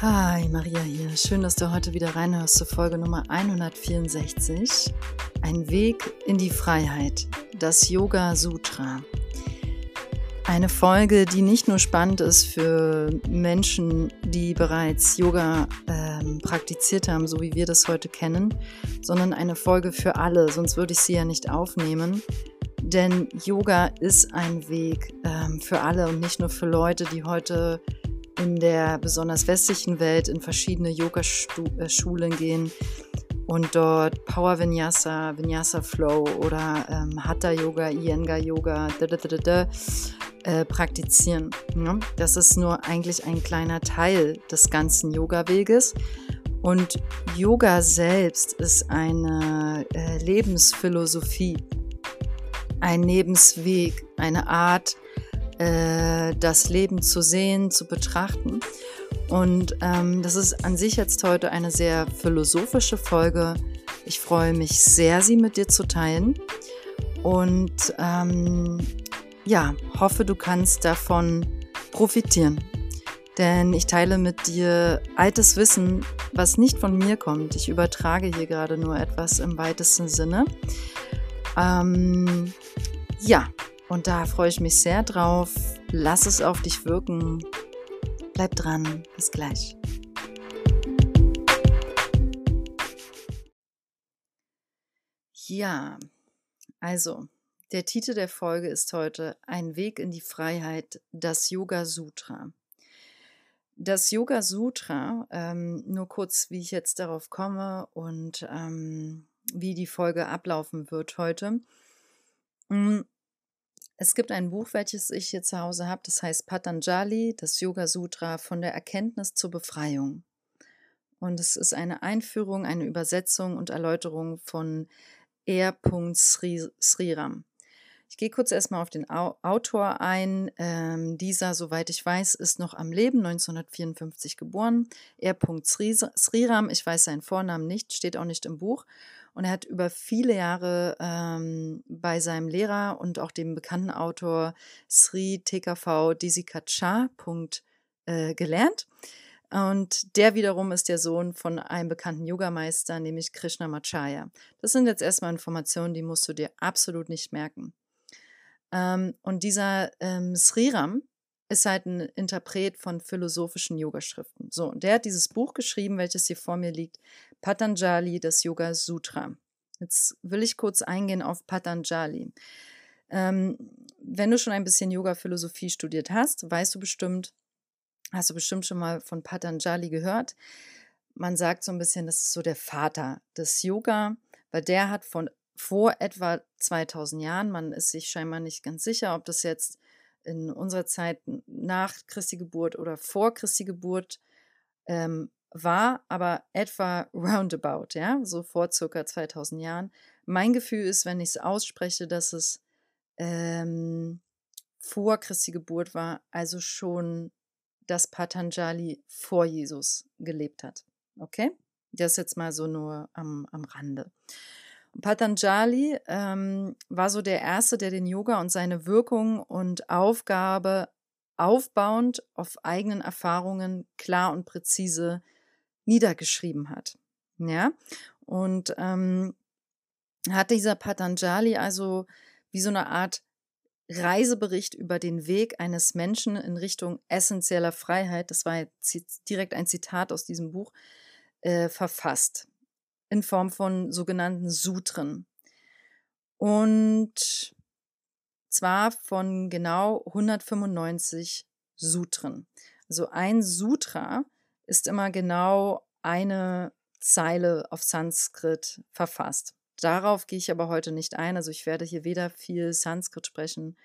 Hi, Maria hier. Schön, dass du heute wieder reinhörst zur Folge Nummer 164. Ein Weg in die Freiheit. Das Yoga Sutra. Eine Folge, die nicht nur spannend ist für Menschen, die bereits Yoga ähm, praktiziert haben, so wie wir das heute kennen, sondern eine Folge für alle, sonst würde ich sie ja nicht aufnehmen. Denn Yoga ist ein Weg ähm, für alle und nicht nur für Leute, die heute in der besonders westlichen Welt in verschiedene Yoga-Schulen gehen und dort Power Vinyasa, Vinyasa Flow oder ähm, Hatha Yoga, Iyengar Yoga äh, praktizieren. Ja? Das ist nur eigentlich ein kleiner Teil des ganzen Yoga-Weges. Und Yoga selbst ist eine äh, Lebensphilosophie, ein Lebensweg, eine Art, äh, das Leben zu sehen, zu betrachten. Und ähm, das ist an sich jetzt heute eine sehr philosophische Folge. Ich freue mich sehr, sie mit dir zu teilen. Und ähm, ja, hoffe, du kannst davon profitieren. Denn ich teile mit dir altes Wissen, was nicht von mir kommt. Ich übertrage hier gerade nur etwas im weitesten Sinne. Ähm, ja, und da freue ich mich sehr drauf. Lass es auf dich wirken. Bleib dran. Bis gleich. Ja, also der Titel der Folge ist heute Ein Weg in die Freiheit, das Yoga Sutra. Das Yoga Sutra, ähm, nur kurz, wie ich jetzt darauf komme und ähm, wie die Folge ablaufen wird heute. Es gibt ein Buch, welches ich hier zu Hause habe, das heißt Patanjali, das Yoga Sutra von der Erkenntnis zur Befreiung. Und es ist eine Einführung, eine Übersetzung und Erläuterung von R. Sriram. Ich gehe kurz erstmal auf den Autor ein. Ähm, dieser, soweit ich weiß, ist noch am Leben, 1954 geboren. R. Sriram, ich weiß seinen Vornamen nicht, steht auch nicht im Buch. Und er hat über viele Jahre ähm, bei seinem Lehrer und auch dem bekannten Autor Sri TKV Desikacha äh, gelernt. Und der wiederum ist der Sohn von einem bekannten Yogameister, nämlich Krishna Machaya. Das sind jetzt erstmal Informationen, die musst du dir absolut nicht merken. Ähm, und dieser ähm, Sriram ist halt ein Interpret von philosophischen Yogaschriften. So, und der hat dieses Buch geschrieben, welches hier vor mir liegt, Patanjali, das Yoga Sutra. Jetzt will ich kurz eingehen auf Patanjali. Ähm, wenn du schon ein bisschen Yoga-Philosophie studiert hast, weißt du bestimmt, hast du bestimmt schon mal von Patanjali gehört. Man sagt so ein bisschen, das ist so der Vater des Yoga, weil der hat von vor etwa 2000 Jahren, man ist sich scheinbar nicht ganz sicher, ob das jetzt in unserer Zeit nach Christi Geburt oder vor Christi Geburt ähm, war, aber etwa roundabout, ja, so vor circa 2000 Jahren. Mein Gefühl ist, wenn ich es ausspreche, dass es ähm, vor Christi Geburt war, also schon, dass Patanjali vor Jesus gelebt hat. Okay? Das jetzt mal so nur am, am Rande. Patanjali ähm, war so der Erste, der den Yoga und seine Wirkung und Aufgabe aufbauend auf eigenen Erfahrungen klar und präzise niedergeschrieben hat. Ja, und ähm, hat dieser Patanjali also wie so eine Art Reisebericht über den Weg eines Menschen in Richtung essentieller Freiheit, das war direkt ein Zitat aus diesem Buch, äh, verfasst in Form von sogenannten Sutren. Und zwar von genau 195 Sutren. Also ein Sutra ist immer genau eine Zeile auf Sanskrit verfasst. Darauf gehe ich aber heute nicht ein. Also ich werde hier weder viel Sanskrit sprechen,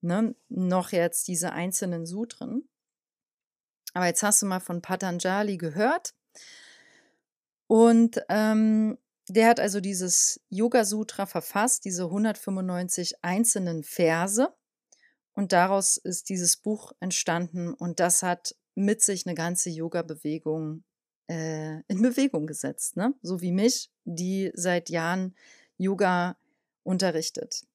ne, noch jetzt diese einzelnen Sutren. Aber jetzt hast du mal von Patanjali gehört. Und ähm, der hat also dieses Yoga Sutra verfasst, diese 195 einzelnen Verse. Und daraus ist dieses Buch entstanden und das hat mit sich eine ganze Yoga-Bewegung äh, in Bewegung gesetzt, ne? so wie mich, die seit Jahren Yoga unterrichtet.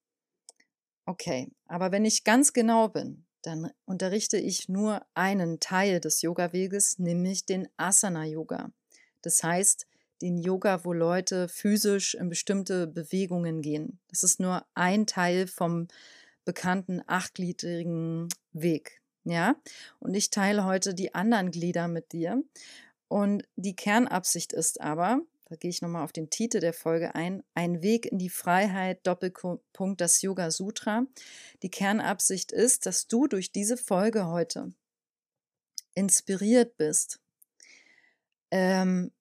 Okay, aber wenn ich ganz genau bin, dann unterrichte ich nur einen Teil des Yoga-Weges, nämlich den Asana-Yoga. Das heißt, den Yoga, wo Leute physisch in bestimmte Bewegungen gehen. Das ist nur ein Teil vom bekannten achtgliedrigen Weg. Ja, und ich teile heute die anderen Glieder mit dir. Und die Kernabsicht ist aber, da gehe ich nochmal auf den Titel der Folge ein, ein Weg in die Freiheit, Doppelpunkt das Yoga Sutra. Die Kernabsicht ist, dass du durch diese Folge heute inspiriert bist, ähm,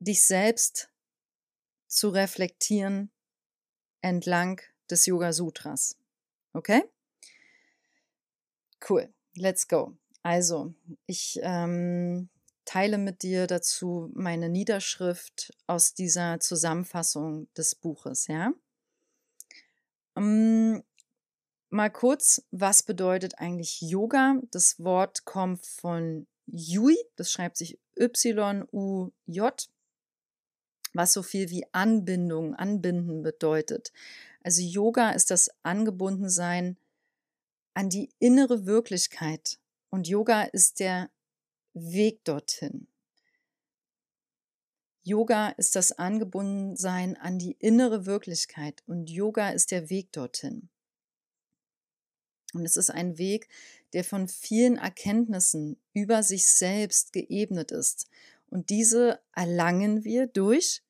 dich selbst zu reflektieren entlang des Yoga Sutras. Okay? Cool. Let's go. Also, ich ähm, teile mit dir dazu meine Niederschrift aus dieser Zusammenfassung des Buches, ja? Ähm, mal kurz, was bedeutet eigentlich Yoga? Das Wort kommt von Yui, das schreibt sich Y-U-J, was so viel wie Anbindung, Anbinden bedeutet. Also Yoga ist das Angebundensein an die innere Wirklichkeit und Yoga ist der Weg dorthin. Yoga ist das Angebundensein an die innere Wirklichkeit und Yoga ist der Weg dorthin. Und es ist ein Weg, der von vielen Erkenntnissen über sich selbst geebnet ist. Und diese erlangen wir durch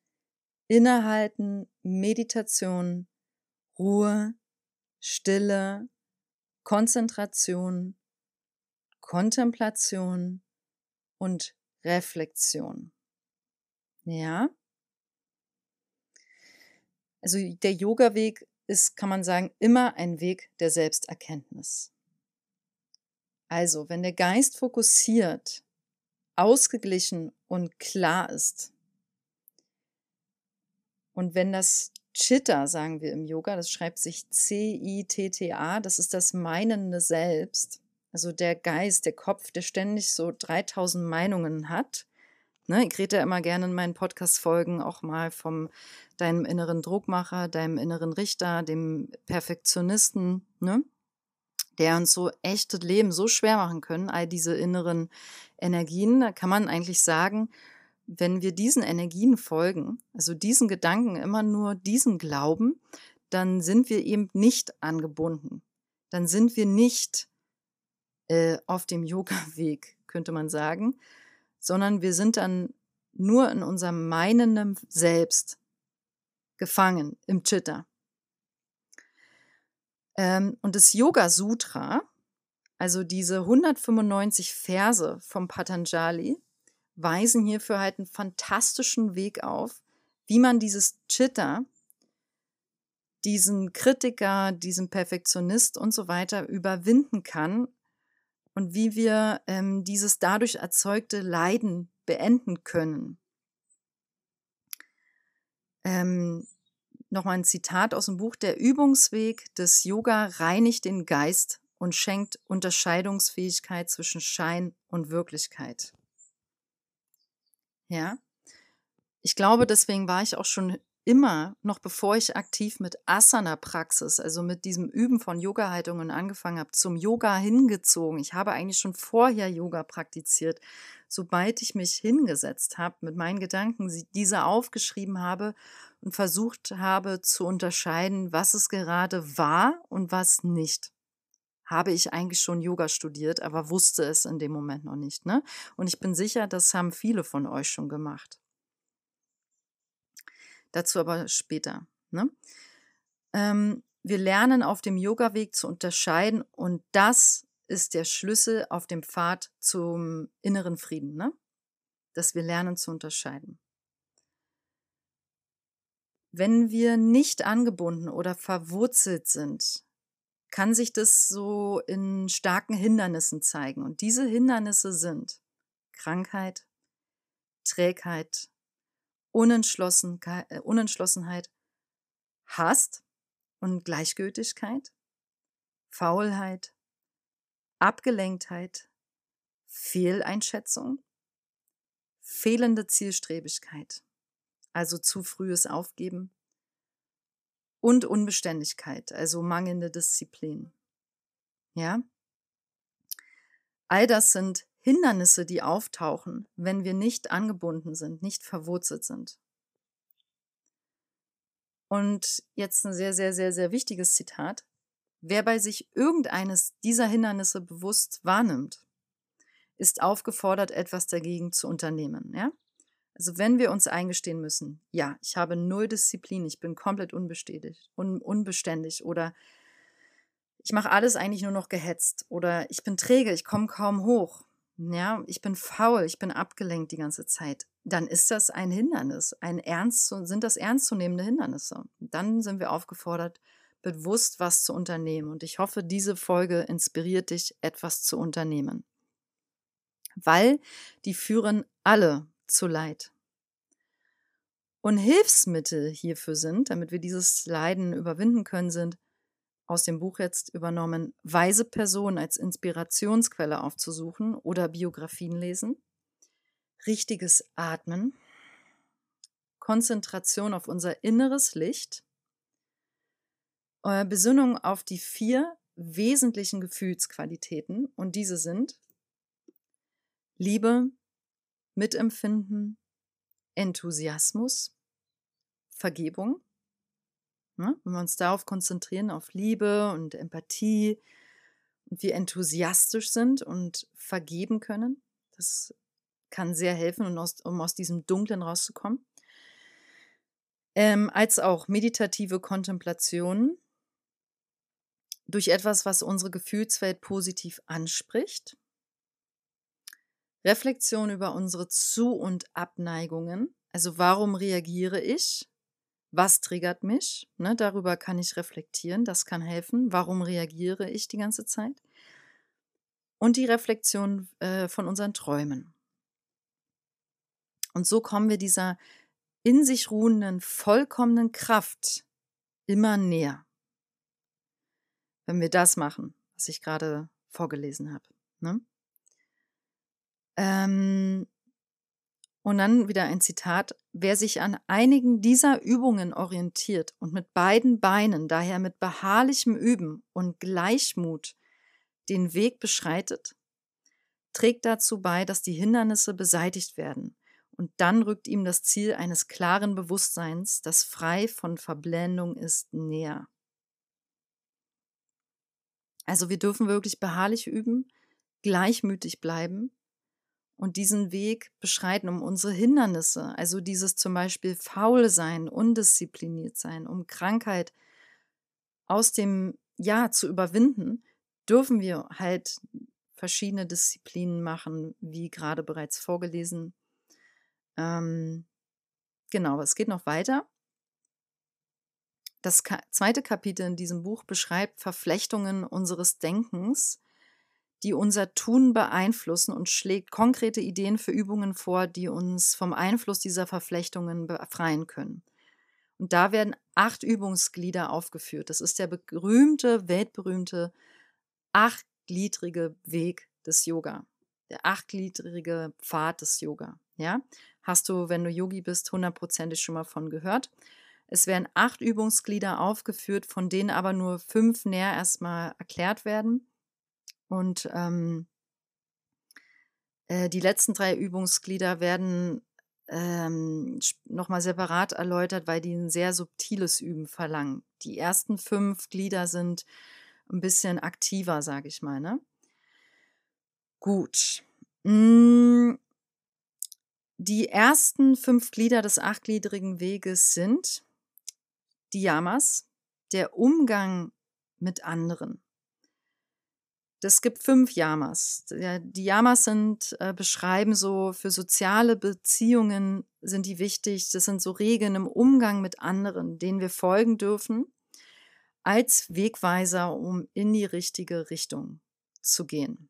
Innehalten, Meditation, Ruhe, Stille, Konzentration, Kontemplation und Reflexion. Ja? Also der Yoga-Weg ist, kann man sagen, immer ein Weg der Selbsterkenntnis. Also, wenn der Geist fokussiert, ausgeglichen und klar ist, und wenn das Chitta, sagen wir im Yoga, das schreibt sich C-I-T-T-A, das ist das meinende Selbst, also der Geist, der Kopf, der ständig so 3000 Meinungen hat. Ne, ich rede ja immer gerne in meinen Podcast-Folgen auch mal vom deinem inneren Druckmacher, deinem inneren Richter, dem Perfektionisten, ne? Der uns so echtes Leben so schwer machen können, all diese inneren Energien. Da kann man eigentlich sagen, wenn wir diesen Energien folgen, also diesen Gedanken immer nur diesen glauben, dann sind wir eben nicht angebunden. Dann sind wir nicht äh, auf dem Yoga-Weg, könnte man sagen, sondern wir sind dann nur in unserem meinenden Selbst gefangen im Chitta. Ähm, und das Yoga Sutra, also diese 195 Verse vom Patanjali, weisen hierfür halt einen fantastischen Weg auf, wie man dieses Chitta, diesen Kritiker, diesen Perfektionist und so weiter überwinden kann und wie wir ähm, dieses dadurch erzeugte Leiden beenden können. Ähm, Nochmal ein Zitat aus dem Buch. Der Übungsweg des Yoga reinigt den Geist und schenkt Unterscheidungsfähigkeit zwischen Schein und Wirklichkeit. Ja. Ich glaube, deswegen war ich auch schon immer, noch bevor ich aktiv mit Asana-Praxis, also mit diesem Üben von Yoga-Haltungen angefangen habe, zum Yoga hingezogen. Ich habe eigentlich schon vorher Yoga praktiziert. Sobald ich mich hingesetzt habe, mit meinen Gedanken diese aufgeschrieben habe und versucht habe zu unterscheiden, was es gerade war und was nicht habe ich eigentlich schon Yoga studiert, aber wusste es in dem Moment noch nicht. Ne? Und ich bin sicher, das haben viele von euch schon gemacht. Dazu aber später. Ne? Ähm, wir lernen auf dem Yoga-Weg zu unterscheiden und das ist der Schlüssel auf dem Pfad zum inneren Frieden, ne? dass wir lernen zu unterscheiden. Wenn wir nicht angebunden oder verwurzelt sind, kann sich das so in starken Hindernissen zeigen. Und diese Hindernisse sind Krankheit, Trägheit, Unentschlossenheit, äh, Unentschlossenheit Hass und Gleichgültigkeit, Faulheit, Abgelenktheit, Fehleinschätzung, fehlende Zielstrebigkeit, also zu frühes Aufgeben, und Unbeständigkeit, also mangelnde Disziplin. Ja? All das sind Hindernisse, die auftauchen, wenn wir nicht angebunden sind, nicht verwurzelt sind. Und jetzt ein sehr, sehr, sehr, sehr wichtiges Zitat. Wer bei sich irgendeines dieser Hindernisse bewusst wahrnimmt, ist aufgefordert, etwas dagegen zu unternehmen. Ja? Also wenn wir uns eingestehen müssen, ja, ich habe null Disziplin, ich bin komplett unbeständig, un unbeständig oder ich mache alles eigentlich nur noch gehetzt oder ich bin träge, ich komme kaum hoch, ja, ich bin faul, ich bin abgelenkt die ganze Zeit, dann ist das ein Hindernis, ein ernst, sind das ernstzunehmende Hindernisse. Dann sind wir aufgefordert, bewusst was zu unternehmen. Und ich hoffe, diese Folge inspiriert dich, etwas zu unternehmen. Weil die führen alle zu Leid. Und Hilfsmittel hierfür sind, damit wir dieses Leiden überwinden können, sind aus dem Buch jetzt übernommen, weise Personen als Inspirationsquelle aufzusuchen oder Biografien lesen, richtiges Atmen, Konzentration auf unser inneres Licht, Besinnung auf die vier wesentlichen Gefühlsqualitäten und diese sind Liebe, Mitempfinden, Enthusiasmus, Vergebung. Ne? Wenn wir uns darauf konzentrieren, auf Liebe und Empathie und wir enthusiastisch sind und vergeben können, das kann sehr helfen, um aus, um aus diesem Dunklen rauszukommen. Ähm, als auch meditative Kontemplation durch etwas, was unsere Gefühlswelt positiv anspricht. Reflexion über unsere Zu- und Abneigungen. Also warum reagiere ich? Was triggert mich? Ne, darüber kann ich reflektieren, das kann helfen. Warum reagiere ich die ganze Zeit? Und die Reflexion äh, von unseren Träumen. Und so kommen wir dieser in sich ruhenden, vollkommenen Kraft immer näher. Wenn wir das machen, was ich gerade vorgelesen habe. Ne? Ähm, und dann wieder ein Zitat. Wer sich an einigen dieser Übungen orientiert und mit beiden Beinen, daher mit beharrlichem Üben und Gleichmut den Weg beschreitet, trägt dazu bei, dass die Hindernisse beseitigt werden. Und dann rückt ihm das Ziel eines klaren Bewusstseins, das frei von Verblendung ist, näher. Also wir dürfen wirklich beharrlich üben, gleichmütig bleiben und diesen Weg beschreiten, um unsere Hindernisse, also dieses zum Beispiel faul sein, undiszipliniert sein, um Krankheit aus dem Ja zu überwinden, dürfen wir halt verschiedene Disziplinen machen, wie gerade bereits vorgelesen. Ähm, genau, es geht noch weiter. Das zweite Kapitel in diesem Buch beschreibt Verflechtungen unseres Denkens, die unser Tun beeinflussen und schlägt konkrete Ideen für Übungen vor, die uns vom Einfluss dieser Verflechtungen befreien können. Und da werden acht Übungsglieder aufgeführt. Das ist der berühmte, weltberühmte achtgliedrige Weg des Yoga. Der achtgliedrige Pfad des Yoga. Ja? Hast du, wenn du Yogi bist, hundertprozentig schon mal von gehört. Es werden acht Übungsglieder aufgeführt, von denen aber nur fünf näher erstmal erklärt werden. Und ähm, äh, die letzten drei Übungsglieder werden ähm, nochmal separat erläutert, weil die ein sehr subtiles Üben verlangen. Die ersten fünf Glieder sind ein bisschen aktiver, sage ich mal. Ne? Gut. Mm. Die ersten fünf Glieder des achtgliedrigen Weges sind die Yamas, der Umgang mit anderen. Es gibt fünf Yamas. Die Yamas sind, äh, beschreiben so, für soziale Beziehungen sind die wichtig. Das sind so Regeln im Umgang mit anderen, denen wir folgen dürfen, als Wegweiser, um in die richtige Richtung zu gehen.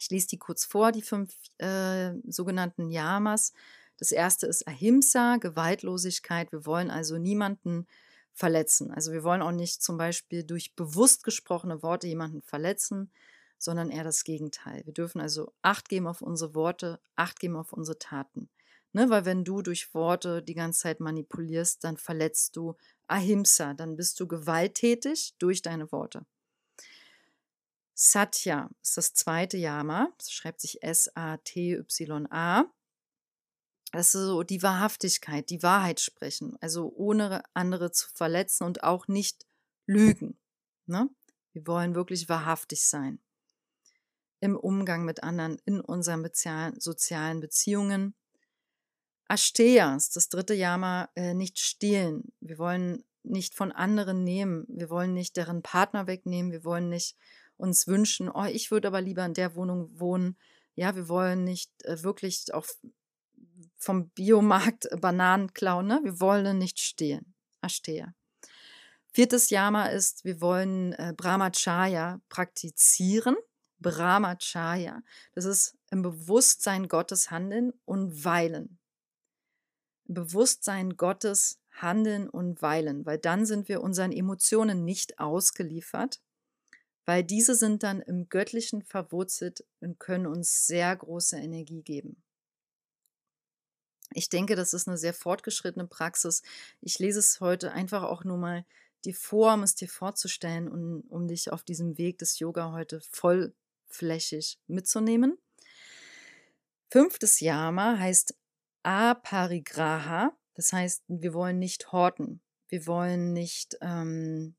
Ich lese die kurz vor, die fünf äh, sogenannten Yamas. Das erste ist Ahimsa, Gewaltlosigkeit. Wir wollen also niemanden verletzen. Also wir wollen auch nicht zum Beispiel durch bewusst gesprochene Worte jemanden verletzen, sondern eher das Gegenteil. Wir dürfen also Acht geben auf unsere Worte, Acht geben auf unsere Taten. Ne, weil wenn du durch Worte die ganze Zeit manipulierst, dann verletzt du Ahimsa, dann bist du gewalttätig durch deine Worte. Satya ist das zweite Yama, das schreibt sich S-A-T-Y-A. Das ist so die Wahrhaftigkeit, die Wahrheit sprechen, also ohne andere zu verletzen und auch nicht lügen. Ne? Wir wollen wirklich wahrhaftig sein im Umgang mit anderen, in unseren sozialen Beziehungen. Ashteyas, das dritte Yama, äh, nicht stehlen. Wir wollen nicht von anderen nehmen. Wir wollen nicht deren Partner wegnehmen. Wir wollen nicht uns wünschen, oh, ich würde aber lieber in der Wohnung wohnen. Ja, wir wollen nicht äh, wirklich auch vom Biomarkt Bananen klauen. Ne? Wir wollen nicht stehlen. Ashteya. Viertes Yama ist, wir wollen äh, Brahmacharya praktizieren. Brahmacharya. Das ist im Bewusstsein Gottes handeln und weilen. Im Bewusstsein Gottes handeln und weilen, weil dann sind wir unseren Emotionen nicht ausgeliefert, weil diese sind dann im Göttlichen verwurzelt und können uns sehr große Energie geben. Ich denke, das ist eine sehr fortgeschrittene Praxis. Ich lese es heute einfach auch nur mal dir vor, um es dir vorzustellen und um dich auf diesem Weg des Yoga heute voll flächig mitzunehmen. Fünftes Yama heißt Aparigraha, das heißt, wir wollen nicht horten, wir wollen nicht, ähm,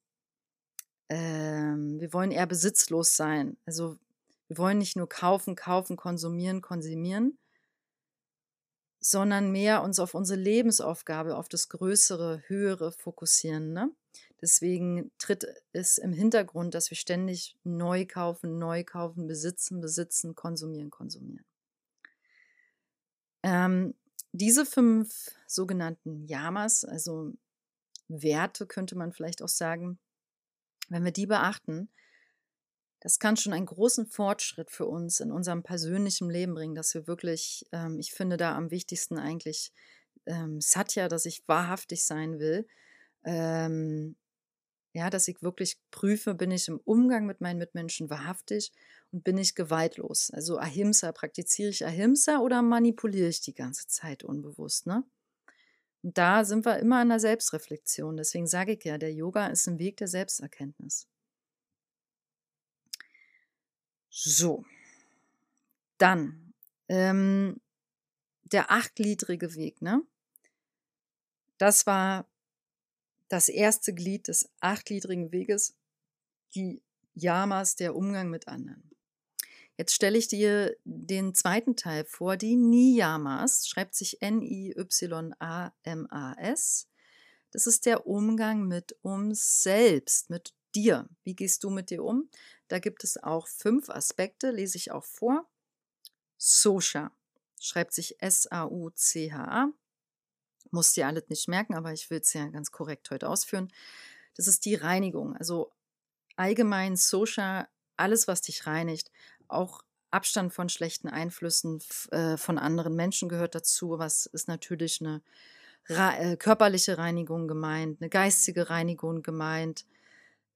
ähm, wir wollen eher besitzlos sein. Also wir wollen nicht nur kaufen, kaufen, konsumieren, konsumieren, sondern mehr uns auf unsere Lebensaufgabe, auf das Größere, Höhere fokussieren. Ne? Deswegen tritt es im Hintergrund, dass wir ständig neu kaufen, neu kaufen, besitzen, besitzen, konsumieren, konsumieren. Ähm, diese fünf sogenannten Yamas, also Werte könnte man vielleicht auch sagen, wenn wir die beachten, das kann schon einen großen Fortschritt für uns in unserem persönlichen Leben bringen, dass wir wirklich, ähm, ich finde da am wichtigsten eigentlich ähm, Satya, dass ich wahrhaftig sein will, ähm, ja, dass ich wirklich prüfe, bin ich im Umgang mit meinen Mitmenschen wahrhaftig und bin ich gewaltlos. Also Ahimsa, praktiziere ich Ahimsa oder manipuliere ich die ganze Zeit unbewusst, ne? Und da sind wir immer in der Selbstreflexion. Deswegen sage ich ja, der Yoga ist ein Weg der Selbsterkenntnis. So, dann ähm, der achtgliedrige Weg, ne? Das war das erste Glied des achtgliedrigen Weges, die Yamas, der Umgang mit anderen. Jetzt stelle ich dir den zweiten Teil vor, die Niyamas, schreibt sich N-I-Y-A-M-A-S. Das ist der Umgang mit uns selbst, mit dir. Wie gehst du mit dir um? Da gibt es auch fünf Aspekte, lese ich auch vor. Sosha schreibt sich S-A-U-C-H-A muss dir alles nicht merken, aber ich will es ja ganz korrekt heute ausführen. Das ist die Reinigung. Also allgemein Social, alles, was dich reinigt, auch Abstand von schlechten Einflüssen äh, von anderen Menschen gehört dazu. Was ist natürlich eine äh, körperliche Reinigung gemeint, eine geistige Reinigung gemeint,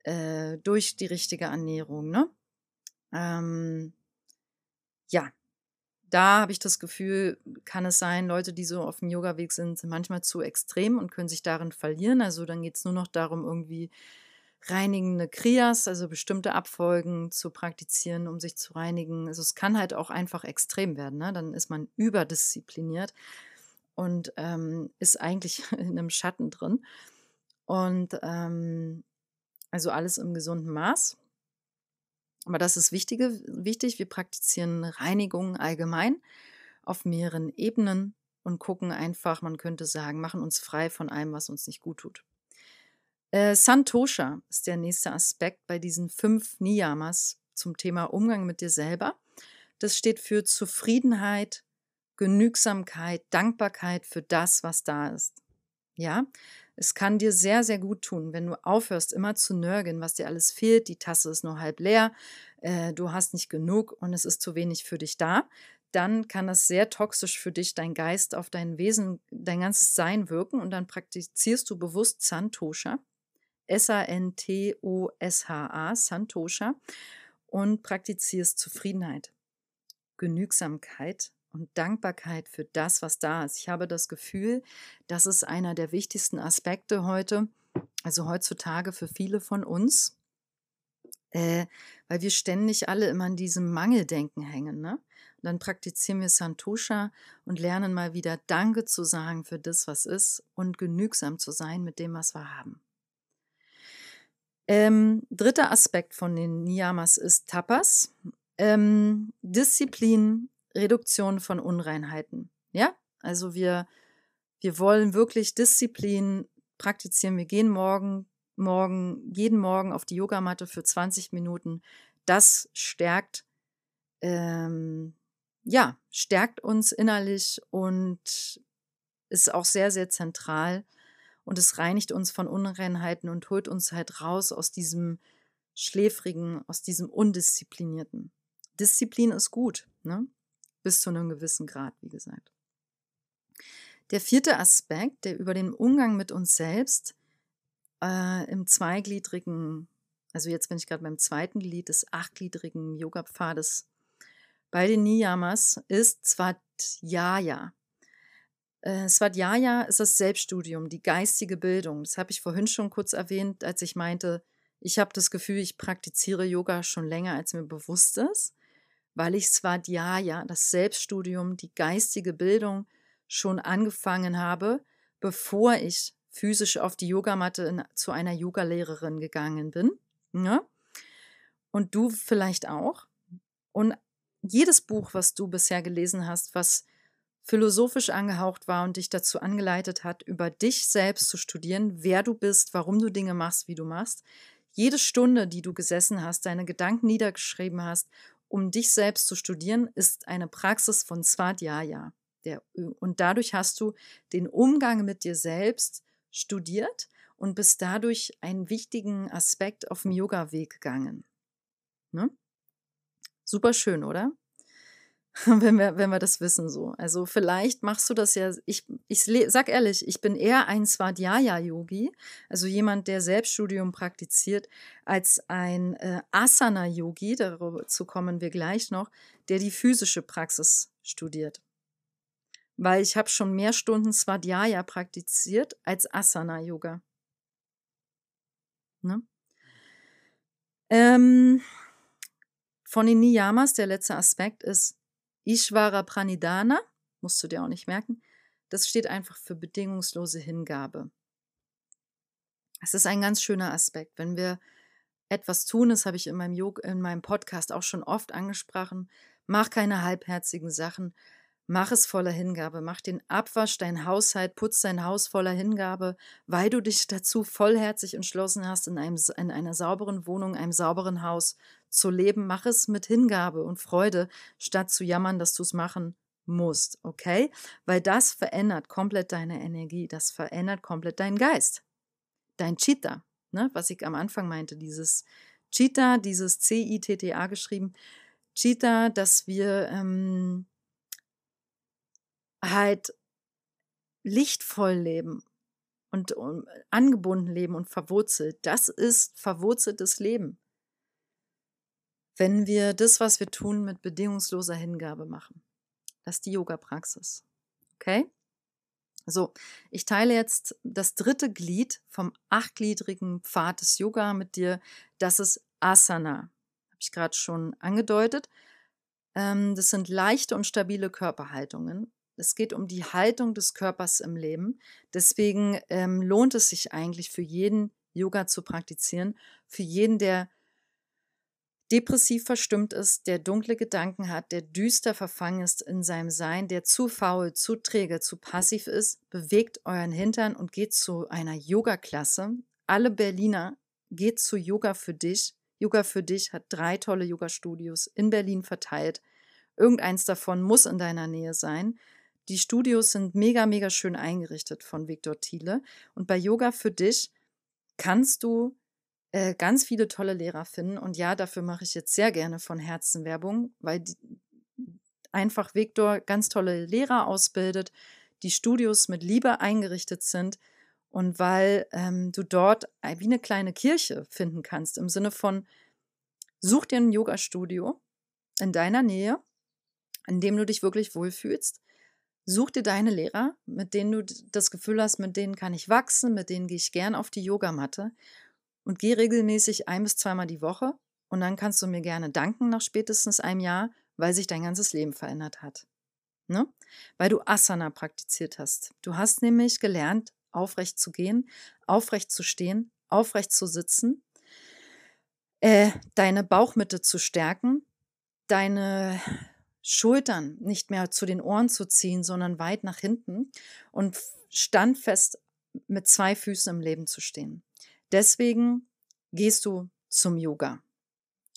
äh, durch die richtige Ernährung. Ne? Ähm, ja, da habe ich das Gefühl, kann es sein, Leute, die so auf dem Yoga-Weg sind, sind manchmal zu extrem und können sich darin verlieren. Also dann geht es nur noch darum, irgendwie reinigende Kriyas, also bestimmte Abfolgen zu praktizieren, um sich zu reinigen. Also es kann halt auch einfach extrem werden. Ne? Dann ist man überdiszipliniert und ähm, ist eigentlich in einem Schatten drin. Und ähm, also alles im gesunden Maß. Aber das ist wichtige, wichtig. Wir praktizieren Reinigung allgemein auf mehreren Ebenen und gucken einfach, man könnte sagen, machen uns frei von allem, was uns nicht gut tut. Äh, Santosha ist der nächste Aspekt bei diesen fünf Niyamas zum Thema Umgang mit dir selber. Das steht für Zufriedenheit, Genügsamkeit, Dankbarkeit für das, was da ist. Ja, es kann dir sehr, sehr gut tun, wenn du aufhörst, immer zu nörgeln, was dir alles fehlt. Die Tasse ist nur halb leer, äh, du hast nicht genug und es ist zu wenig für dich da. Dann kann das sehr toxisch für dich, dein Geist, auf dein Wesen, dein ganzes Sein wirken und dann praktizierst du bewusst Santosha. S-A-N-T-O-S-H-A, Santosha, und praktizierst Zufriedenheit, Genügsamkeit, und Dankbarkeit für das, was da ist. Ich habe das Gefühl, das ist einer der wichtigsten Aspekte heute, also heutzutage für viele von uns. Äh, weil wir ständig alle immer in diesem Mangeldenken hängen. Ne? Und dann praktizieren wir Santosha und lernen mal wieder Danke zu sagen für das, was ist und genügsam zu sein mit dem, was wir haben. Ähm, dritter Aspekt von den Niyamas ist Tapas. Ähm, Disziplin, Reduktion von Unreinheiten. Ja, also wir, wir wollen wirklich Disziplin praktizieren. Wir gehen morgen, morgen, jeden Morgen auf die Yogamatte für 20 Minuten. Das stärkt, ähm, ja, stärkt uns innerlich und ist auch sehr, sehr zentral und es reinigt uns von Unreinheiten und holt uns halt raus aus diesem schläfrigen, aus diesem undisziplinierten. Disziplin ist gut, ne? Bis zu einem gewissen Grad, wie gesagt. Der vierte Aspekt, der über den Umgang mit uns selbst äh, im zweigliedrigen, also jetzt bin ich gerade beim zweiten Glied des achtgliedrigen Yoga-Pfades bei den Niyamas, ist Svadhyaya. Äh, ist das Selbststudium, die geistige Bildung. Das habe ich vorhin schon kurz erwähnt, als ich meinte, ich habe das Gefühl, ich praktiziere Yoga schon länger, als mir bewusst ist, weil ich Svadhyaya, das Selbststudium, die geistige Bildung schon angefangen habe, bevor ich physisch auf die Yogamatte in, zu einer Yogalehrerin gegangen bin. Ja? Ne? Und du vielleicht auch. Und jedes Buch, was du bisher gelesen hast, was philosophisch angehaucht war und dich dazu angeleitet hat, über dich selbst zu studieren, wer du bist, warum du Dinge machst, wie du machst. Jede Stunde, die du gesessen hast, deine Gedanken niedergeschrieben hast, um dich selbst zu studieren, ist eine Praxis von Svadhyaya. Der, und dadurch hast du den Umgang mit dir selbst studiert und bist dadurch einen wichtigen Aspekt auf dem Yoga-Weg gegangen. Ne? Super schön, oder? wenn wir, wenn wir das wissen so. Also vielleicht machst du das ja, ich, ich sag ehrlich, ich bin eher ein Svadhyaya-Yogi, also jemand, der Selbststudium praktiziert, als ein äh, Asana-Yogi, dazu kommen wir gleich noch, der die physische Praxis studiert. Weil ich habe schon mehr Stunden Svadhyaya praktiziert als Asana-Yoga. Ne? Ähm, von den Niyamas, der letzte Aspekt ist Ishvara Pranidhana, musst du dir auch nicht merken, das steht einfach für bedingungslose Hingabe. Es ist ein ganz schöner Aspekt. Wenn wir etwas tun, das habe ich in meinem, Yoga, in meinem Podcast auch schon oft angesprochen, mach keine halbherzigen Sachen, Mach es voller Hingabe, mach den Abwasch, dein Haushalt, putz dein Haus voller Hingabe, weil du dich dazu vollherzig entschlossen hast, in, einem, in einer sauberen Wohnung, einem sauberen Haus zu leben. Mach es mit Hingabe und Freude, statt zu jammern, dass du es machen musst, okay? Weil das verändert komplett deine Energie, das verändert komplett deinen Geist, dein Chitta, ne? was ich am Anfang meinte, dieses Chitta, dieses C-I-T-T-A geschrieben, Chitta, dass wir... Ähm, halt lichtvoll leben und angebunden leben und verwurzelt. Das ist verwurzeltes Leben. Wenn wir das, was wir tun, mit bedingungsloser Hingabe machen. Das ist die Yoga-Praxis. Okay? So, ich teile jetzt das dritte Glied vom achtgliedrigen Pfad des Yoga mit dir. Das ist Asana. Habe ich gerade schon angedeutet. Ähm, das sind leichte und stabile Körperhaltungen. Es geht um die Haltung des Körpers im Leben. Deswegen ähm, lohnt es sich eigentlich für jeden, Yoga zu praktizieren. Für jeden, der depressiv verstimmt ist, der dunkle Gedanken hat, der düster verfangen ist in seinem Sein, der zu faul, zu träge, zu passiv ist, bewegt euren Hintern und geht zu einer Yoga-Klasse. Alle Berliner geht zu Yoga für dich. Yoga für dich hat drei tolle Yoga-Studios in Berlin verteilt. Irgendeins davon muss in deiner Nähe sein. Die Studios sind mega, mega schön eingerichtet von Viktor Thiele. Und bei Yoga für dich kannst du äh, ganz viele tolle Lehrer finden. Und ja, dafür mache ich jetzt sehr gerne von Herzen Werbung, weil die, einfach Viktor ganz tolle Lehrer ausbildet, die Studios mit Liebe eingerichtet sind und weil ähm, du dort wie eine kleine Kirche finden kannst, im Sinne von, such dir ein Yoga-Studio in deiner Nähe, in dem du dich wirklich wohlfühlst Such dir deine Lehrer, mit denen du das Gefühl hast, mit denen kann ich wachsen, mit denen gehe ich gern auf die Yogamatte und geh regelmäßig ein bis zweimal die Woche und dann kannst du mir gerne danken nach spätestens einem Jahr, weil sich dein ganzes Leben verändert hat. Ne? Weil du Asana praktiziert hast. Du hast nämlich gelernt, aufrecht zu gehen, aufrecht zu stehen, aufrecht zu sitzen, äh, deine Bauchmitte zu stärken, deine Schultern nicht mehr zu den Ohren zu ziehen, sondern weit nach hinten und standfest mit zwei Füßen im Leben zu stehen. Deswegen gehst du zum Yoga.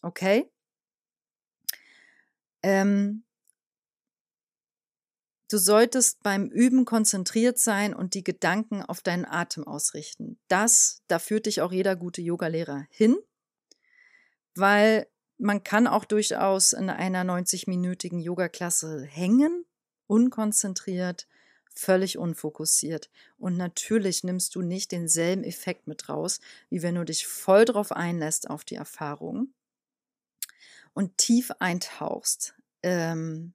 Okay? Ähm, du solltest beim Üben konzentriert sein und die Gedanken auf deinen Atem ausrichten. Das, da führt dich auch jeder gute Yogalehrer hin, weil man kann auch durchaus in einer 90-minütigen Yoga-Klasse hängen, unkonzentriert, völlig unfokussiert. Und natürlich nimmst du nicht denselben Effekt mit raus, wie wenn du dich voll drauf einlässt auf die Erfahrung und tief eintauchst ähm,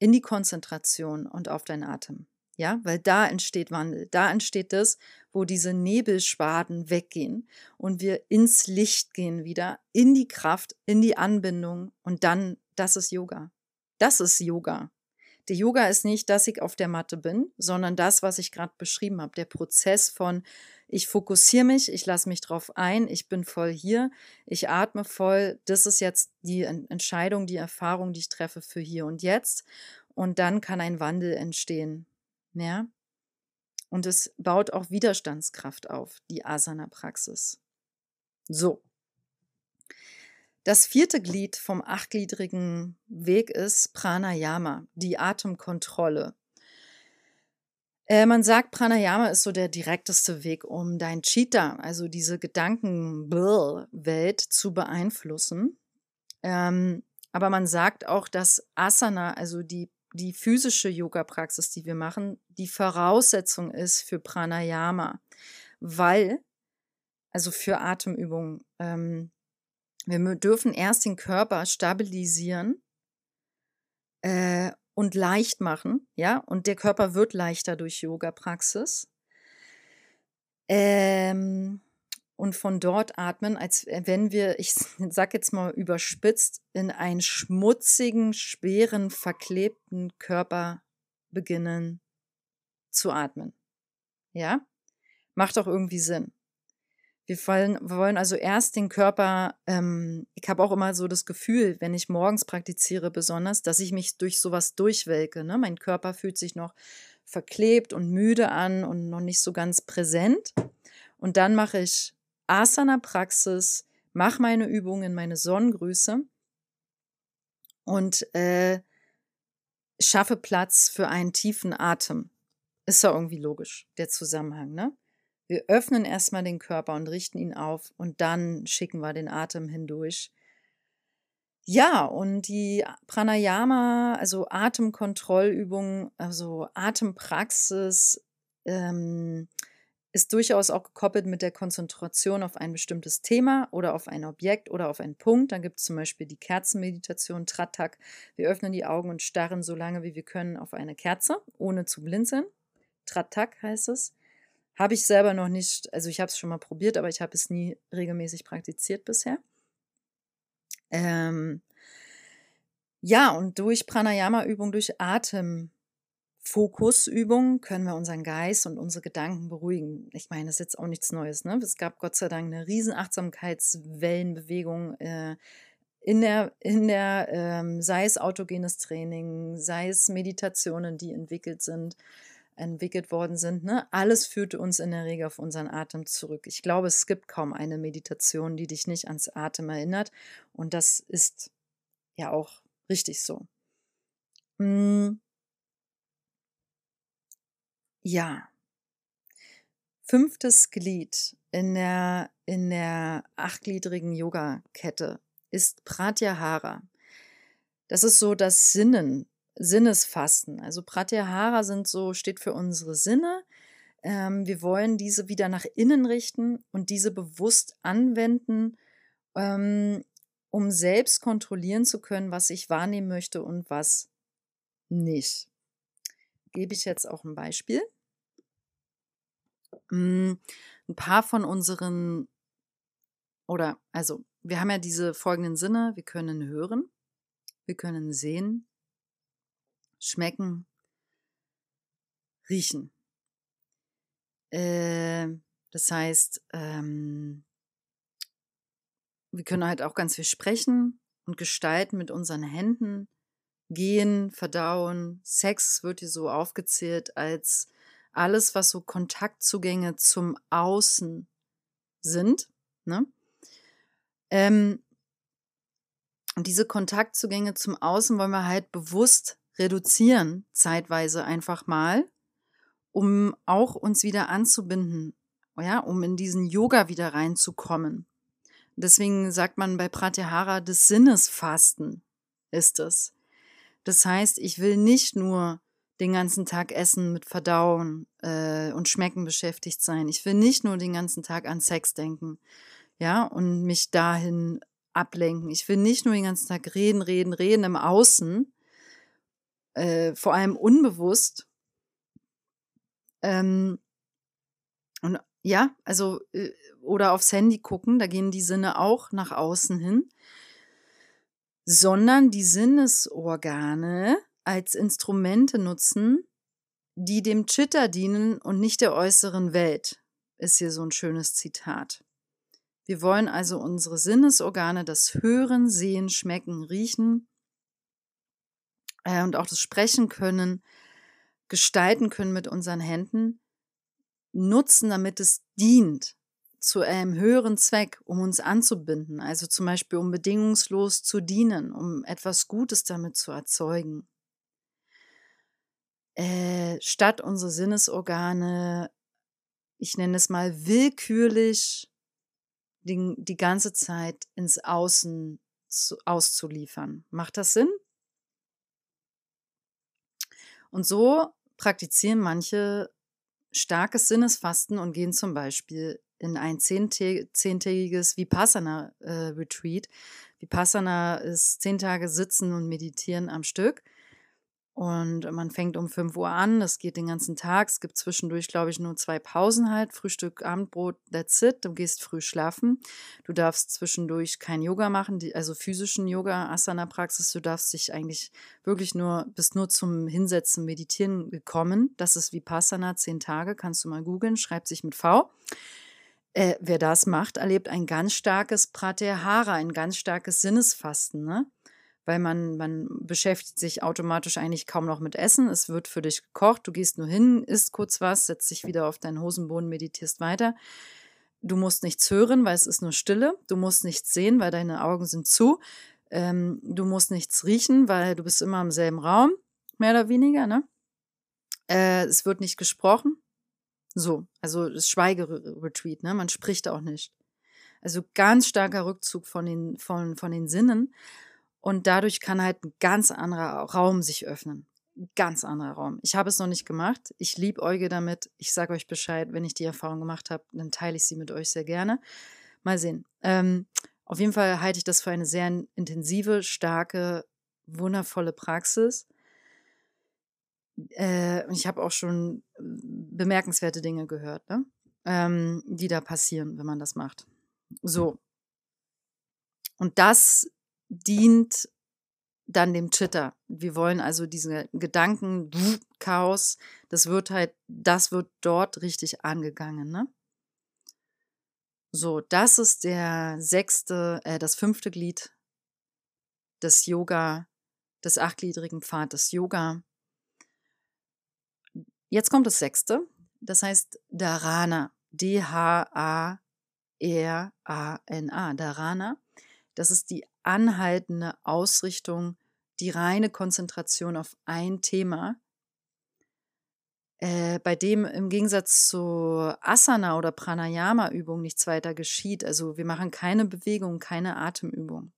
in die Konzentration und auf deinen Atem. Ja, weil da entsteht Wandel. Da entsteht das, wo diese Nebelschwaden weggehen und wir ins Licht gehen wieder, in die Kraft, in die Anbindung und dann, das ist Yoga. Das ist Yoga. Der Yoga ist nicht, dass ich auf der Matte bin, sondern das, was ich gerade beschrieben habe. Der Prozess von, ich fokussiere mich, ich lasse mich drauf ein, ich bin voll hier, ich atme voll. Das ist jetzt die Entscheidung, die Erfahrung, die ich treffe für hier und jetzt. Und dann kann ein Wandel entstehen. Ja? Und es baut auch Widerstandskraft auf, die Asana-Praxis. So, das vierte Glied vom achtgliedrigen Weg ist Pranayama, die Atemkontrolle. Äh, man sagt, Pranayama ist so der direkteste Weg, um dein Cheetah, also diese Gedankenwelt, zu beeinflussen. Ähm, aber man sagt auch, dass Asana, also die, die physische Yoga-Praxis, die wir machen, die Voraussetzung ist für Pranayama, weil, also für Atemübungen, ähm, wir dürfen erst den Körper stabilisieren äh, und leicht machen, ja, und der Körper wird leichter durch Yoga-Praxis. Ähm, und von dort atmen, als wenn wir, ich sag jetzt mal überspitzt, in einen schmutzigen, schweren, verklebten Körper beginnen zu atmen. Ja? Macht auch irgendwie Sinn. Wir wollen, wir wollen also erst den Körper, ähm, ich habe auch immer so das Gefühl, wenn ich morgens praktiziere besonders, dass ich mich durch sowas durchwelke. Ne? Mein Körper fühlt sich noch verklebt und müde an und noch nicht so ganz präsent. Und dann mache ich Asana-Praxis, mache meine Übungen, meine Sonnengrüße und äh, schaffe Platz für einen tiefen Atem. Ist ja irgendwie logisch, der Zusammenhang, ne? Wir öffnen erstmal den Körper und richten ihn auf und dann schicken wir den Atem hindurch. Ja, und die Pranayama, also Atemkontrollübung, also Atempraxis, ähm, ist durchaus auch gekoppelt mit der Konzentration auf ein bestimmtes Thema oder auf ein Objekt oder auf einen Punkt. Dann gibt es zum Beispiel die Kerzenmeditation, Tratak. Wir öffnen die Augen und starren so lange wie wir können auf eine Kerze, ohne zu blinzeln. Tratak heißt es. Habe ich selber noch nicht, also ich habe es schon mal probiert, aber ich habe es nie regelmäßig praktiziert bisher. Ähm, ja, und durch Pranayama-Übung, durch Atemfokusübung können wir unseren Geist und unsere Gedanken beruhigen. Ich meine, das ist jetzt auch nichts Neues. Ne? Es gab Gott sei Dank eine riesen Achtsamkeitswellenbewegung äh, in der, in der ähm, sei es autogenes Training, sei es Meditationen, die entwickelt sind entwickelt worden sind. Ne? Alles führt uns in der Regel auf unseren Atem zurück. Ich glaube, es gibt kaum eine Meditation, die dich nicht ans Atem erinnert. Und das ist ja auch richtig so. Hm. Ja. Fünftes Glied in der, in der achtgliedrigen Yoga-Kette ist Pratyahara. Das ist so das Sinnen Sinnesfasten. Also Pratyahara sind so, steht für unsere Sinne. Ähm, wir wollen diese wieder nach innen richten und diese bewusst anwenden, ähm, um selbst kontrollieren zu können, was ich wahrnehmen möchte und was nicht. Gebe ich jetzt auch ein Beispiel. Hm, ein paar von unseren oder also wir haben ja diese folgenden Sinne. Wir können hören, wir können sehen, schmecken, riechen. Äh, das heißt, ähm, wir können halt auch ganz viel sprechen und gestalten mit unseren Händen, gehen, verdauen. Sex wird hier so aufgezählt als alles, was so Kontaktzugänge zum Außen sind. Ne? Ähm, und diese Kontaktzugänge zum Außen wollen wir halt bewusst reduzieren, zeitweise einfach mal, um auch uns wieder anzubinden, ja, um in diesen Yoga wieder reinzukommen. Deswegen sagt man bei Pratyahara, des Sinnesfasten ist es. Das heißt, ich will nicht nur den ganzen Tag essen, mit Verdauen äh, und Schmecken beschäftigt sein. Ich will nicht nur den ganzen Tag an Sex denken, ja, und mich dahin ablenken. Ich will nicht nur den ganzen Tag reden, reden, reden im Außen, äh, vor allem unbewusst. Ähm, und ja, also, äh, oder aufs Handy gucken, da gehen die Sinne auch nach außen hin, sondern die Sinnesorgane als Instrumente nutzen, die dem Chitta dienen und nicht der äußeren Welt, ist hier so ein schönes Zitat. Wir wollen also unsere Sinnesorgane, das Hören, Sehen, Schmecken, Riechen äh, und auch das Sprechen können, gestalten können mit unseren Händen, nutzen, damit es dient zu einem höheren Zweck, um uns anzubinden, also zum Beispiel um bedingungslos zu dienen, um etwas Gutes damit zu erzeugen. Äh, statt unsere Sinnesorgane, ich nenne es mal willkürlich, die, die ganze Zeit ins Außen zu, auszuliefern. Macht das Sinn? Und so praktizieren manche starkes Sinnesfasten und gehen zum Beispiel in ein zehntägiges Vipassana-Retreat. Äh, Vipassana ist zehn Tage sitzen und meditieren am Stück. Und man fängt um 5 Uhr an, das geht den ganzen Tag. Es gibt zwischendurch, glaube ich, nur zwei Pausen halt. Frühstück, Abendbrot, that's it. Du gehst früh schlafen. Du darfst zwischendurch kein Yoga machen, also physischen Yoga, Asana-Praxis. Du darfst dich eigentlich wirklich nur, bist nur zum Hinsetzen, Meditieren gekommen. Das ist Vipassana, zehn Tage, kannst du mal googeln, schreibt sich mit V. Äh, wer das macht, erlebt ein ganz starkes Pratyahara, ein ganz starkes Sinnesfasten. Ne? Weil man, man beschäftigt sich automatisch eigentlich kaum noch mit Essen. Es wird für dich gekocht, du gehst nur hin, isst kurz was, setzt dich wieder auf deinen Hosenboden, meditierst weiter. Du musst nichts hören, weil es ist nur Stille. Du musst nichts sehen, weil deine Augen sind zu. Ähm, du musst nichts riechen, weil du bist immer im selben Raum, mehr oder weniger. Ne? Äh, es wird nicht gesprochen. So, also das Schweigeretreat, ne? Man spricht auch nicht. Also ganz starker Rückzug von den, von, von den Sinnen. Und dadurch kann halt ein ganz anderer Raum sich öffnen. Ein ganz anderer Raum. Ich habe es noch nicht gemacht. Ich liebe Euge damit. Ich sage euch Bescheid, wenn ich die Erfahrung gemacht habe, dann teile ich sie mit euch sehr gerne. Mal sehen. Ähm, auf jeden Fall halte ich das für eine sehr intensive, starke, wundervolle Praxis. Äh, ich habe auch schon bemerkenswerte Dinge gehört, ne? ähm, die da passieren, wenn man das macht. So. Und das dient dann dem Chitter. Wir wollen also diesen Gedanken, Chaos, das wird halt, das wird dort richtig angegangen, ne? So, das ist der sechste, äh, das fünfte Glied des Yoga, des achtgliedrigen Pfades Yoga. Jetzt kommt das sechste, das heißt Dharana. D-H-A-R-A-N-A. Dharana. Das ist die anhaltende Ausrichtung, die reine Konzentration auf ein Thema, äh, bei dem im Gegensatz zu Asana oder Pranayama-Übung nichts weiter geschieht. Also wir machen keine Bewegung, keine Atemübung.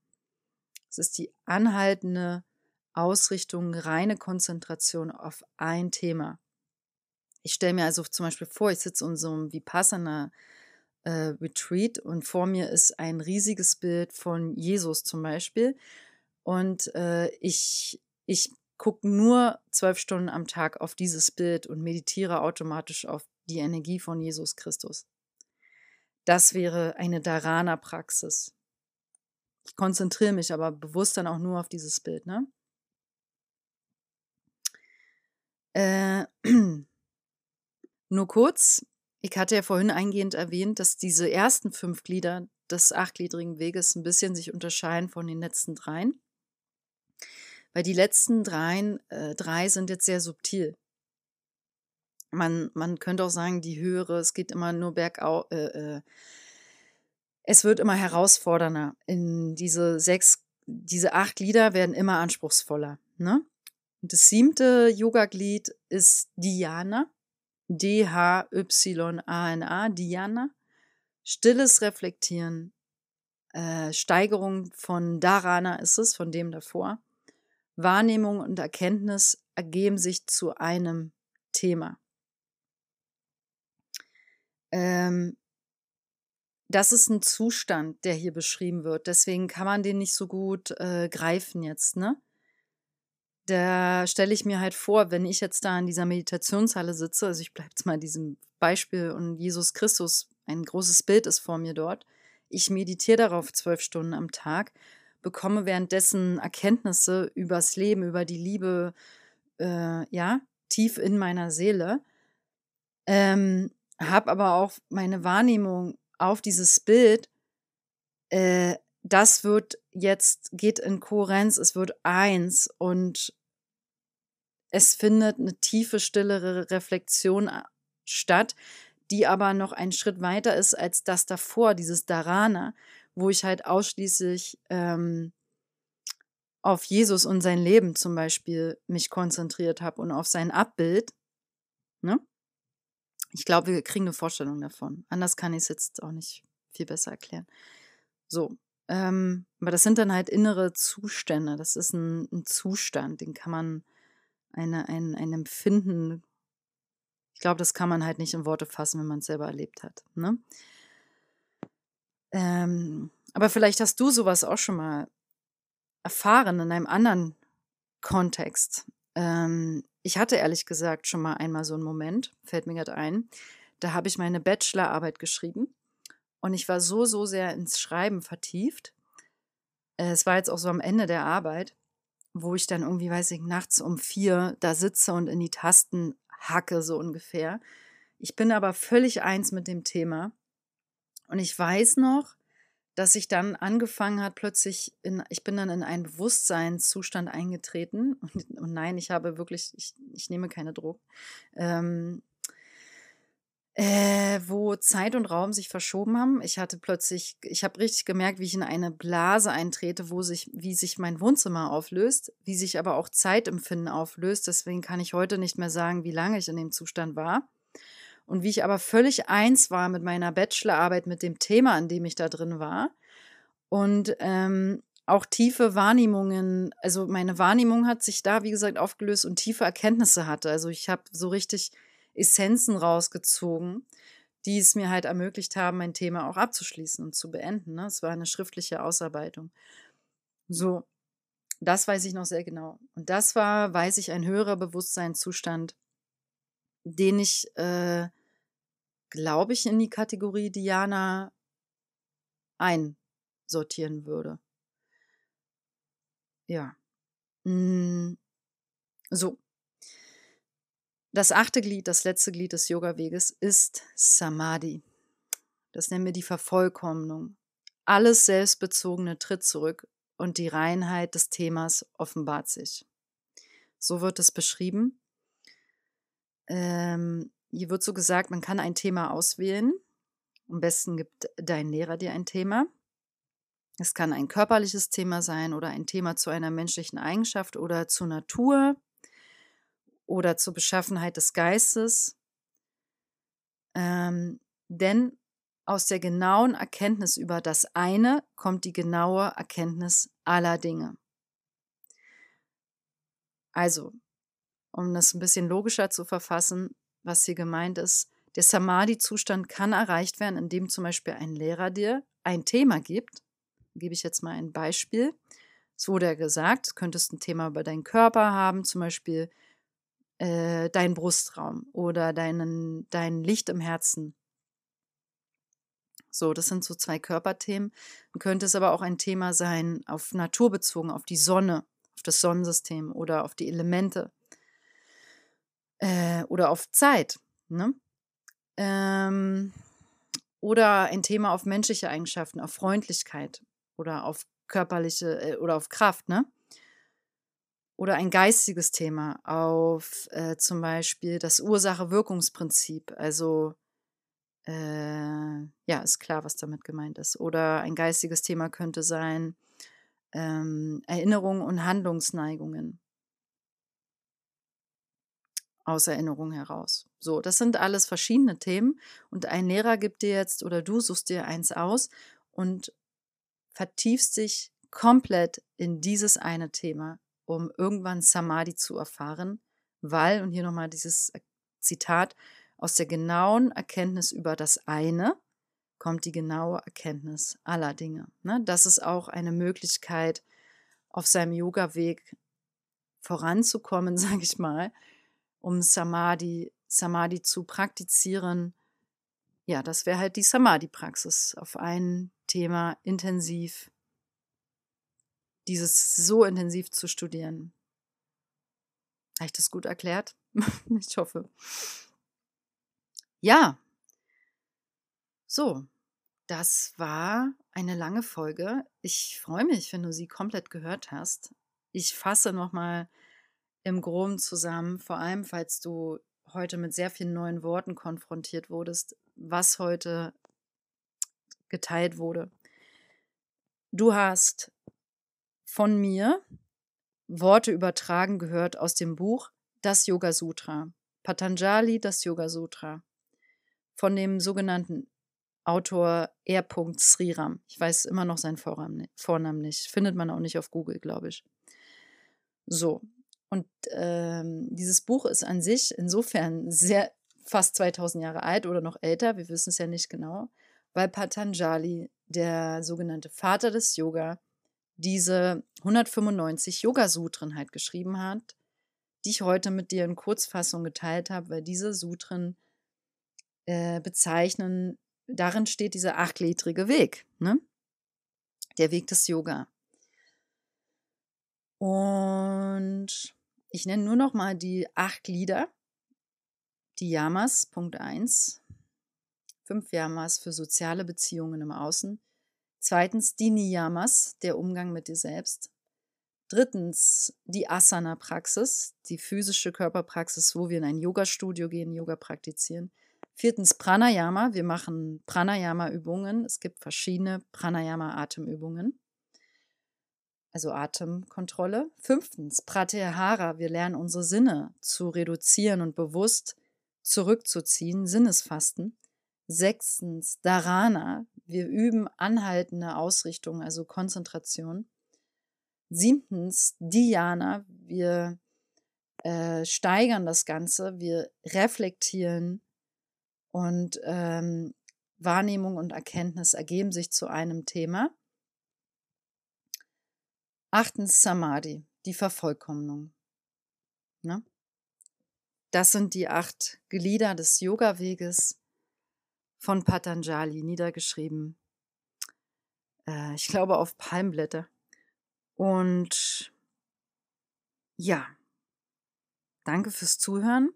Es ist die anhaltende Ausrichtung, reine Konzentration auf ein Thema. Ich stelle mir also zum Beispiel vor, ich sitze in so einem Vipassana äh, Retreat und vor mir ist ein riesiges Bild von Jesus zum Beispiel. Und äh, ich, ich gucke nur zwölf Stunden am Tag auf dieses Bild und meditiere automatisch auf die Energie von Jesus Christus. Das wäre eine Dharana-Praxis. Ich konzentriere mich aber bewusst dann auch nur auf dieses Bild, ne? Äh, nur kurz, ich hatte ja vorhin eingehend erwähnt, dass diese ersten fünf Glieder des achtgliedrigen Weges ein bisschen sich unterscheiden von den letzten dreien. Weil die letzten dreien, äh, drei sind jetzt sehr subtil. Man, man könnte auch sagen, die höhere, es geht immer nur bergauf, äh, äh, es wird immer herausfordernder. In diese sechs, diese acht Glieder werden immer anspruchsvoller. Ne? Und das siebte Yoga-Glied ist Dhyana. D-H-Y-A-N-A, Dhyana. Stilles Reflektieren. Äh, Steigerung von Dharana ist es, von dem davor. Wahrnehmung und Erkenntnis ergeben sich zu einem Thema. Ähm, das ist ein Zustand, der hier beschrieben wird. Deswegen kann man den nicht so gut äh, greifen jetzt, ne? Da stelle ich mir halt vor, wenn ich jetzt da in dieser Meditationshalle sitze, also ich bleibe jetzt mal diesem Beispiel und Jesus Christus, ein großes Bild ist vor mir dort. Ich meditiere darauf zwölf Stunden am Tag, bekomme währenddessen Erkenntnisse übers Leben, über die Liebe, äh, ja, tief in meiner Seele. Ähm, habe aber auch meine Wahrnehmung auf dieses Bild, äh, das wird jetzt, geht in Kohärenz, es wird eins und es findet eine tiefe, stillere Reflexion äh, statt, die aber noch einen Schritt weiter ist als das davor, dieses Dharana, wo ich halt ausschließlich ähm, auf Jesus und sein Leben zum Beispiel mich konzentriert habe und auf sein Abbild. Ne? Ich glaube, wir kriegen eine Vorstellung davon. Anders kann ich es jetzt auch nicht viel besser erklären. So, ähm, aber das sind dann halt innere Zustände. Das ist ein, ein Zustand, den kann man eine, ein, ein Empfinden, ich glaube, das kann man halt nicht in Worte fassen, wenn man es selber erlebt hat. Ne? Ähm, aber vielleicht hast du sowas auch schon mal erfahren in einem anderen Kontext. Ähm, ich hatte ehrlich gesagt schon mal einmal so einen Moment, fällt mir gerade ein. Da habe ich meine Bachelorarbeit geschrieben und ich war so, so sehr ins Schreiben vertieft. Äh, es war jetzt auch so am Ende der Arbeit wo ich dann irgendwie, weiß ich, nachts um vier da sitze und in die Tasten hacke, so ungefähr. Ich bin aber völlig eins mit dem Thema. Und ich weiß noch, dass ich dann angefangen hat, plötzlich, in, ich bin dann in einen Bewusstseinszustand eingetreten. Und, und nein, ich habe wirklich, ich, ich nehme keine Drogen. Ähm, äh, wo Zeit und Raum sich verschoben haben. Ich hatte plötzlich, ich habe richtig gemerkt, wie ich in eine Blase eintrete, wo sich, wie sich mein Wohnzimmer auflöst, wie sich aber auch Zeitempfinden auflöst. Deswegen kann ich heute nicht mehr sagen, wie lange ich in dem Zustand war. Und wie ich aber völlig eins war mit meiner Bachelorarbeit, mit dem Thema, an dem ich da drin war. Und ähm, auch tiefe Wahrnehmungen, also meine Wahrnehmung hat sich da, wie gesagt, aufgelöst und tiefe Erkenntnisse hatte. Also ich habe so richtig Essenzen rausgezogen, die es mir halt ermöglicht haben, mein Thema auch abzuschließen und zu beenden. Ne? Es war eine schriftliche Ausarbeitung. So, das weiß ich noch sehr genau. Und das war, weiß ich, ein höherer Bewusstseinszustand, den ich, äh, glaube ich, in die Kategorie Diana einsortieren würde. Ja. Mm. So, das achte Glied, das letzte Glied des Yoga-Weges ist Samadhi. Das nennen wir die Vervollkommnung. Alles Selbstbezogene tritt zurück und die Reinheit des Themas offenbart sich. So wird es beschrieben. Ähm, hier wird so gesagt, man kann ein Thema auswählen. Am besten gibt dein Lehrer dir ein Thema. Es kann ein körperliches Thema sein oder ein Thema zu einer menschlichen Eigenschaft oder zur Natur oder zur Beschaffenheit des Geistes. Ähm, denn aus der genauen Erkenntnis über das eine kommt die genaue Erkenntnis aller Dinge. Also, um das ein bisschen logischer zu verfassen, was hier gemeint ist, der Samadhi-Zustand kann erreicht werden, indem zum Beispiel ein Lehrer dir ein Thema gibt. Gebe ich jetzt mal ein Beispiel. Es wurde ja gesagt, du könntest ein Thema über deinen Körper haben, zum Beispiel äh, dein Brustraum oder deinen, dein Licht im Herzen. So, das sind so zwei Körperthemen. Dann könnte es aber auch ein Thema sein, auf Natur bezogen, auf die Sonne, auf das Sonnensystem oder auf die Elemente äh, oder auf Zeit. Ne? Ähm, oder ein Thema auf menschliche Eigenschaften, auf Freundlichkeit oder auf körperliche äh, oder auf Kraft, ne? Oder ein geistiges Thema auf äh, zum Beispiel das Ursache-Wirkungsprinzip. Also äh, ja, ist klar, was damit gemeint ist. Oder ein geistiges Thema könnte sein ähm, Erinnerungen und Handlungsneigungen aus Erinnerung heraus. So, das sind alles verschiedene Themen und ein Lehrer gibt dir jetzt oder du suchst dir eins aus und vertiefst dich komplett in dieses eine Thema, um irgendwann Samadhi zu erfahren, weil, und hier nochmal dieses Zitat, aus der genauen Erkenntnis über das eine kommt die genaue Erkenntnis aller Dinge. Ne? Das ist auch eine Möglichkeit, auf seinem Yoga-Weg voranzukommen, sage ich mal, um Samadhi, Samadhi zu praktizieren. Ja, das wäre halt die Samadhi-Praxis, auf ein Thema intensiv, dieses so intensiv zu studieren. Habe ich das gut erklärt? ich hoffe. Ja. So, das war eine lange Folge. Ich freue mich, wenn du sie komplett gehört hast. Ich fasse nochmal im Groben zusammen, vor allem falls du heute mit sehr vielen neuen Worten konfrontiert wurdest, was heute geteilt wurde. Du hast von mir Worte übertragen gehört aus dem Buch Das Yoga Sutra. Patanjali, das Yoga Sutra. Von dem sogenannten Autor R. Sriram. Ich weiß immer noch seinen Vornamen nicht. Findet man auch nicht auf Google, glaube ich. So, und ähm, dieses Buch ist an sich insofern sehr fast 2000 Jahre alt oder noch älter, wir wissen es ja nicht genau, weil Patanjali, der sogenannte Vater des Yoga, diese 195 Yoga-Sutren halt geschrieben hat, die ich heute mit dir in Kurzfassung geteilt habe, weil diese Sutren äh, bezeichnen, darin steht dieser achtgliedrige Weg, ne? der Weg des Yoga. Und ich nenne nur noch mal die acht Glieder. Die Yamas, Punkt 1. Fünf Yamas für soziale Beziehungen im Außen. Zweitens die Niyamas, der Umgang mit dir selbst. Drittens die Asana-Praxis, die physische Körperpraxis, wo wir in ein Yoga-Studio gehen, Yoga praktizieren. Viertens Pranayama, wir machen Pranayama-Übungen. Es gibt verschiedene Pranayama-Atemübungen also Atemkontrolle. Fünftens, Pratyahara, wir lernen unsere Sinne zu reduzieren und bewusst zurückzuziehen, Sinnesfasten. Sechstens, Dharana, wir üben anhaltende Ausrichtung, also Konzentration. Siebtens, Dhyana, wir äh, steigern das Ganze, wir reflektieren und ähm, Wahrnehmung und Erkenntnis ergeben sich zu einem Thema. Achtens Samadhi, die Vervollkommnung. Ne? Das sind die acht Glieder des Yoga-Weges von Patanjali niedergeschrieben. Äh, ich glaube auf Palmblätter. Und ja, danke fürs Zuhören.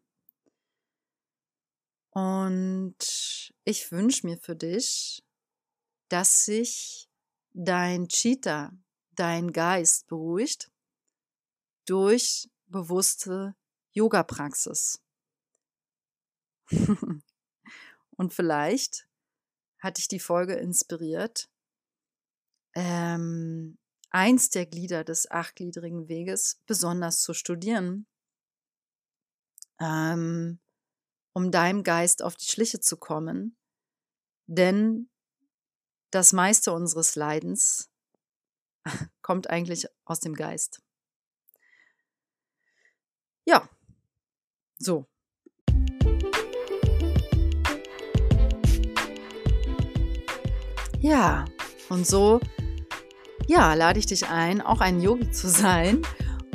Und ich wünsche mir für dich, dass sich dein Cheetah dein Geist beruhigt durch bewusste Yoga-Praxis. Und vielleicht hat dich die Folge inspiriert, ähm, eins der Glieder des achtgliedrigen Weges besonders zu studieren, ähm, um deinem Geist auf die Schliche zu kommen. Denn das meiste unseres Leidens kommt eigentlich aus dem Geist. Ja, so. Ja, und so, ja, lade ich dich ein, auch ein Yogi zu sein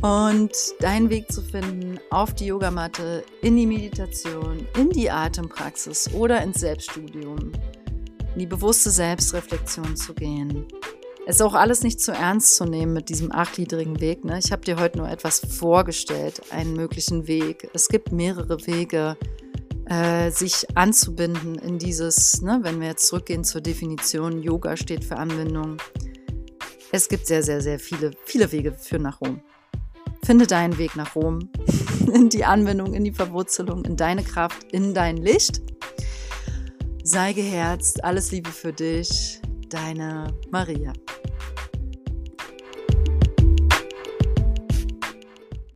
und deinen Weg zu finden auf die Yogamatte, in die Meditation, in die Atempraxis oder ins Selbststudium in die bewusste Selbstreflexion zu gehen. Es ist auch alles nicht zu ernst zu nehmen mit diesem achtgliedrigen Weg. Ne? Ich habe dir heute nur etwas vorgestellt, einen möglichen Weg. Es gibt mehrere Wege, äh, sich anzubinden in dieses, ne, wenn wir jetzt zurückgehen zur Definition, Yoga steht für Anbindung. Es gibt sehr, sehr, sehr viele, viele Wege für nach Rom. Finde deinen Weg nach Rom, in die Anbindung, in die Verwurzelung, in deine Kraft, in dein Licht. Sei geherzt, alles Liebe für dich, deine Maria.